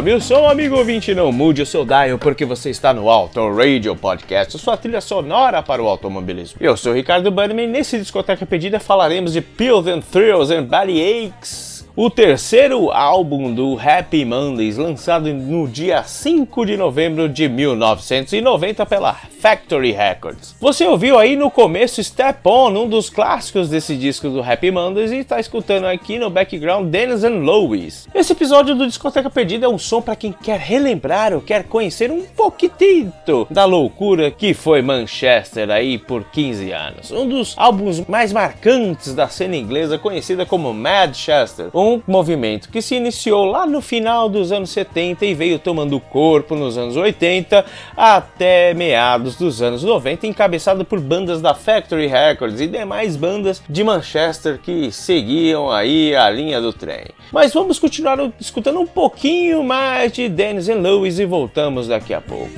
Sobe o som, amigo ouvinte, não mude o seu dial porque você está no Auto Radio Podcast, sua trilha sonora para o automobilismo. Eu sou o Ricardo Bannerman e nesse Discoteca Pedida falaremos de Pills and Thrills and Body Aches o terceiro álbum do Happy Mondays, lançado no dia 5 de novembro de 1990 pela Factory Records. Você ouviu aí no começo Step On, um dos clássicos desse disco do Happy Mondays, e está escutando aqui no background Dennis and Louis. Esse episódio do Discoteca Perdida é um som para quem quer relembrar ou quer conhecer um pouquinho da loucura que foi Manchester aí por 15 anos. Um dos álbuns mais marcantes da cena inglesa, conhecida como Manchester, um um movimento que se iniciou lá no final dos anos 70 e veio tomando corpo nos anos 80 até meados dos anos 90, encabeçado por bandas da Factory Records e demais bandas de Manchester que seguiam aí a linha do trem. Mas vamos continuar escutando um pouquinho mais de Dennis and Lewis e voltamos daqui a pouco.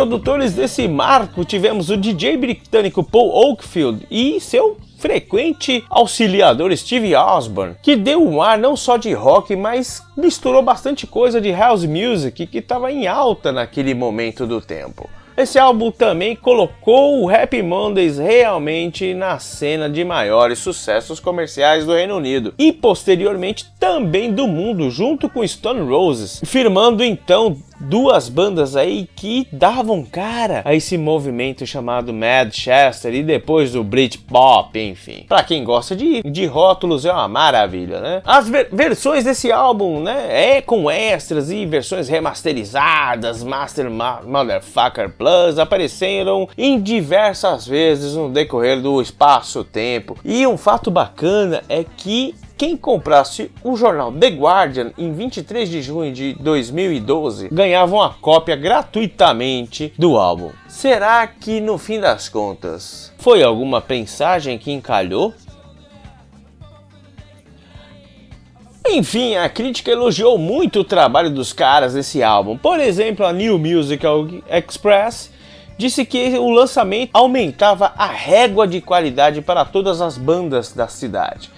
Produtores desse marco tivemos o DJ britânico Paul Oakfield e seu frequente auxiliador Steve Osborne, que deu um ar não só de rock, mas misturou bastante coisa de house music que estava em alta naquele momento do tempo. Esse álbum também colocou o Happy Mondays realmente na cena de maiores sucessos comerciais do Reino Unido e posteriormente também do mundo, junto com Stone Roses, firmando então duas bandas aí que davam cara a esse movimento chamado Manchester e depois do Britpop, enfim. Para quem gosta de, de rótulos é uma maravilha, né? As ver versões desse álbum, né, é com extras e versões remasterizadas, Master Ma Motherfucker Plus apareceram em diversas vezes no decorrer do espaço-tempo. E um fato bacana é que quem comprasse o jornal The Guardian em 23 de junho de 2012 ganhava uma cópia gratuitamente do álbum. Será que no fim das contas foi alguma prensagem que encalhou? Enfim, a crítica elogiou muito o trabalho dos caras nesse álbum. Por exemplo, a New Musical Express disse que o lançamento aumentava a régua de qualidade para todas as bandas da cidade.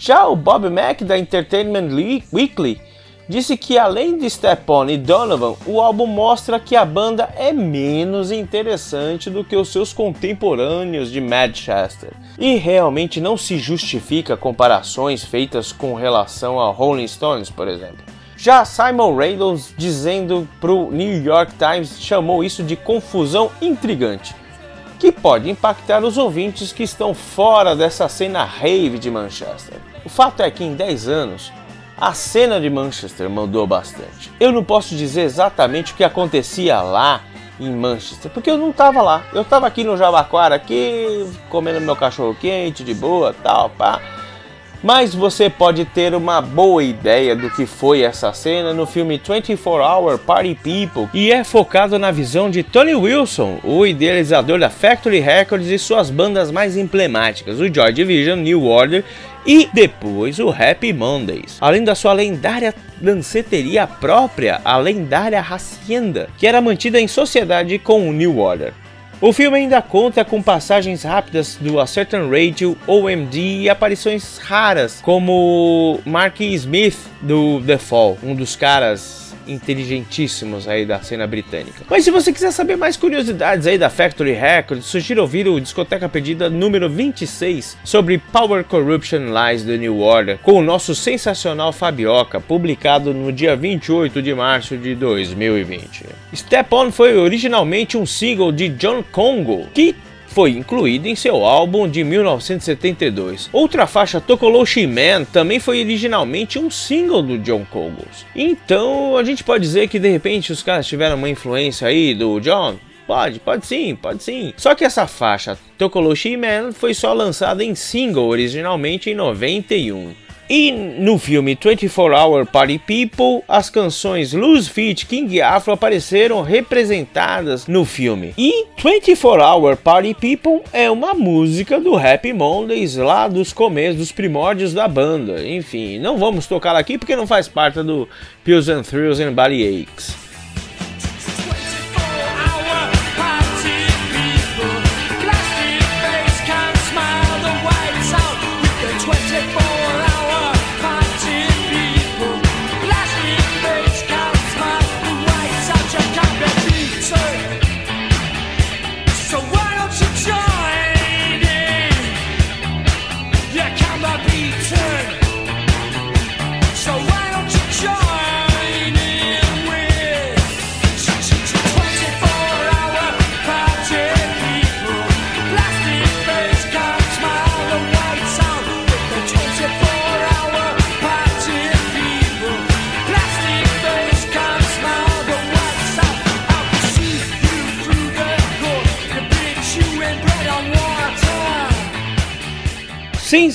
Já o Bob Mack da Entertainment Weekly disse que além de Step On e Donovan, o álbum mostra que a banda é menos interessante do que os seus contemporâneos de Manchester. E realmente não se justifica comparações feitas com relação a Rolling Stones, por exemplo. Já Simon Reynolds, dizendo para o New York Times, chamou isso de confusão intrigante que pode impactar os ouvintes que estão fora dessa cena rave de Manchester. O fato é que em 10 anos, a cena de Manchester mudou bastante. Eu não posso dizer exatamente o que acontecia lá em Manchester, porque eu não estava lá. Eu estava aqui no Jabaquara, aqui comendo meu cachorro quente, de boa, tal, pá mas você pode ter uma boa ideia do que foi essa cena no filme 24 Hour Party People e é focado na visão de Tony Wilson, o idealizador da Factory Records e suas bandas mais emblemáticas, o Joy Division, New Order e depois o Happy Mondays, além da sua lendária danceteria própria, a lendária Hacienda, que era mantida em sociedade com o New Order. O filme ainda conta com passagens rápidas do A Certain Radio, OMD e aparições raras, como Mark Smith do The Fall, um dos caras inteligentíssimos aí da cena britânica. Mas se você quiser saber mais curiosidades aí da Factory Records, sugiro ouvir o Discoteca Perdida número 26 sobre Power Corruption Lies do New Order, com o nosso sensacional Fabioca, publicado no dia 28 de março de 2020. Step On foi originalmente um single de John Congo, que foi incluído em seu álbum de 1972. Outra faixa, Tokoloshi Man, também foi originalmente um single do John Cogos. Então a gente pode dizer que de repente os caras tiveram uma influência aí do John? Pode, pode sim, pode sim. Só que essa faixa, Tokoloshi Man, foi só lançada em single originalmente em 91. E no filme 24 Hour Party People, as canções Lose Fit King Afro apareceram representadas no filme. E 24 Hour Party People é uma música do Happy Mondays lá dos começos, dos primórdios da banda. Enfim, não vamos tocar aqui porque não faz parte do Pills and Thrills and Body Aches.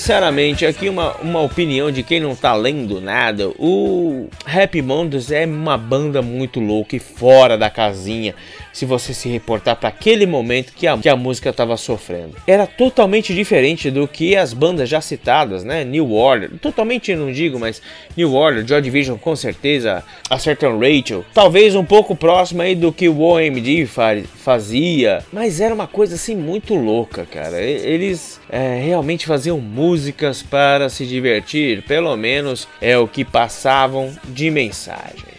Sinceramente, aqui uma, uma opinião de quem não tá lendo nada. O Happy Mondays é uma banda muito louca e fora da casinha se você se reportar para aquele momento que a, que a música estava sofrendo. Era totalmente diferente do que as bandas já citadas, né? New Order, totalmente não digo, mas New Order, Joy Division com certeza, a Certain Rachel, talvez um pouco próximo aí do que o OMD fazia, mas era uma coisa assim muito louca, cara. Eles é, realmente faziam músicas para se divertir, pelo menos é o que passavam de mensagem.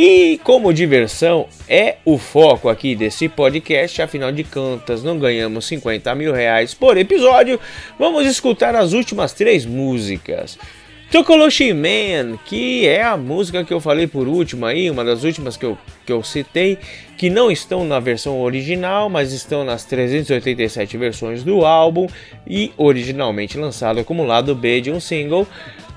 E como diversão é o foco aqui desse podcast, afinal de contas não ganhamos 50 mil reais por episódio, vamos escutar as últimas três músicas. Tokoloshi Man, que é a música que eu falei por último aí, uma das últimas que eu, que eu citei, que não estão na versão original, mas estão nas 387 versões do álbum e originalmente lançada como lado B de um single.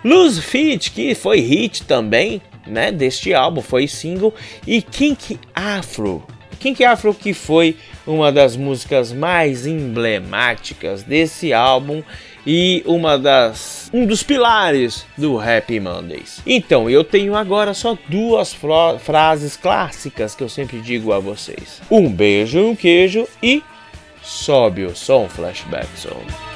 Lose Fit, que foi hit também, né, deste álbum, foi single, e Kink Afro. Kink Afro que foi uma das músicas mais emblemáticas desse álbum e uma das um dos pilares do Happy Mondays. Então, eu tenho agora só duas frases clássicas que eu sempre digo a vocês. Um beijo, um queijo e sobe o som Flashback Zone.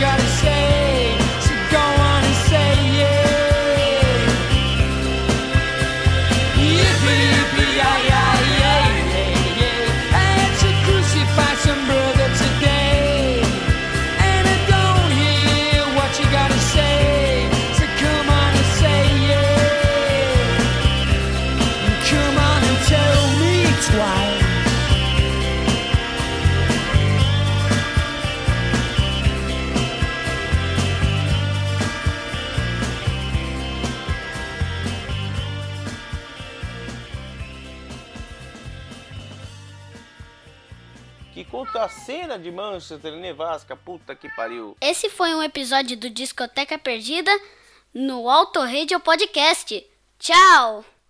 Conta a cena de Manchester Nevasca, puta que pariu. Esse foi um episódio do Discoteca Perdida no Auto Radio Podcast. Tchau!